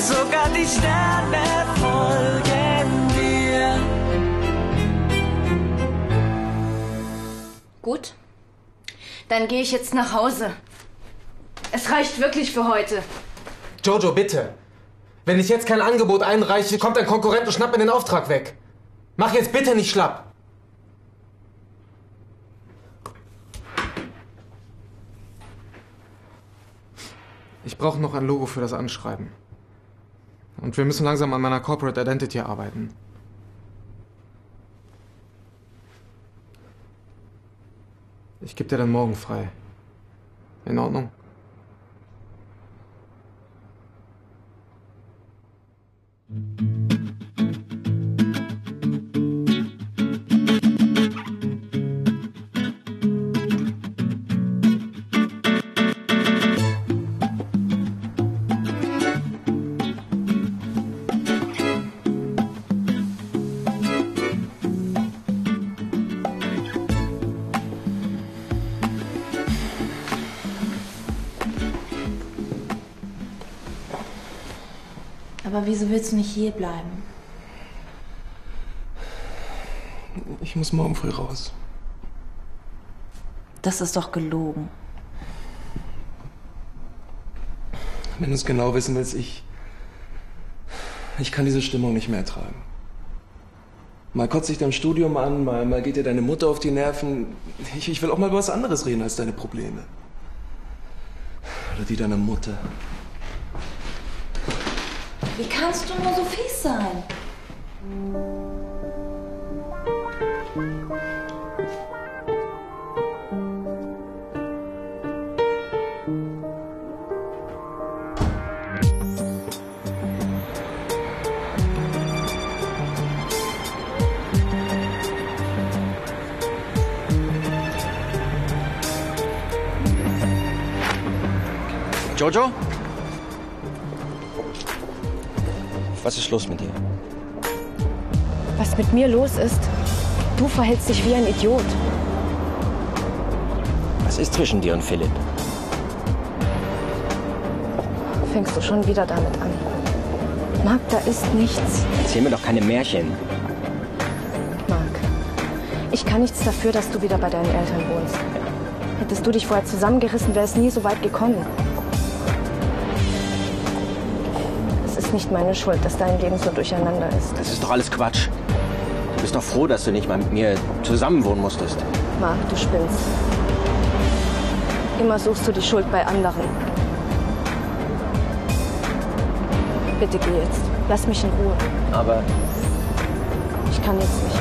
sogar die Sterne folgen dir. Gut, dann gehe ich jetzt nach Hause. Es reicht wirklich für heute. Jojo, bitte. Wenn ich jetzt kein Angebot einreiche, kommt ein Konkurrent und schnappt mir den Auftrag weg. Mach jetzt bitte nicht schlapp. Ich brauche noch ein Logo für das Anschreiben. Und wir müssen langsam an meiner Corporate Identity arbeiten. Ich gebe dir dann morgen frei. In Ordnung? Aber wieso willst du nicht hier bleiben? Ich muss morgen früh raus. Das ist doch gelogen. Wenn du es genau wissen willst, ich. Ich kann diese Stimmung nicht mehr ertragen. Mal kotzt dich dein Studium an, mal, mal geht dir deine Mutter auf die Nerven. Ich, ich will auch mal über was anderes reden als deine Probleme. Oder die deiner Mutter. Wie kannst du nur so fies sein? Jojo? Was ist los mit dir? Was mit mir los ist? Du verhältst dich wie ein Idiot. Was ist zwischen dir und Philipp? Fängst du schon wieder damit an? Marc, da ist nichts. Erzähl mir doch keine Märchen. Marc, ich kann nichts dafür, dass du wieder bei deinen Eltern wohnst. Hättest du dich vorher zusammengerissen, wäre es nie so weit gekommen. Nicht meine Schuld, dass dein Leben so durcheinander ist. Das ist doch alles Quatsch. Du bist doch froh, dass du nicht mal mit mir zusammenwohnen musstest. Marc, du spinnst. Immer suchst du die Schuld bei anderen. Bitte geh jetzt. Lass mich in Ruhe. Aber Ich kann jetzt nicht.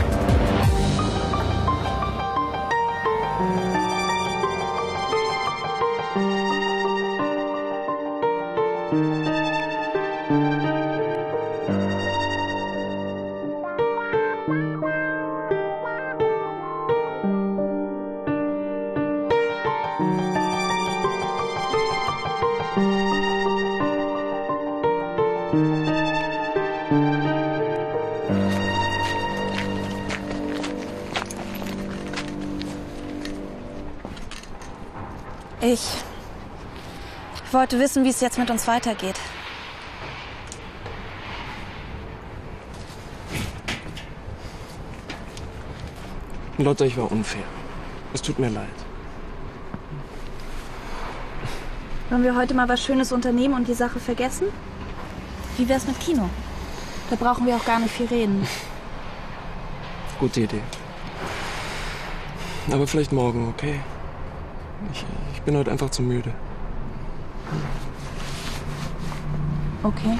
Ich wollte wissen, wie es jetzt mit uns weitergeht. Lotta, ich war unfair. Es tut mir leid. Wollen wir heute mal was Schönes unternehmen und die Sache vergessen? Wie wär's mit Kino? Da brauchen wir auch gar nicht viel reden. Gute Idee. Aber vielleicht morgen, okay? Ich, ich bin heute einfach zu müde. Okay.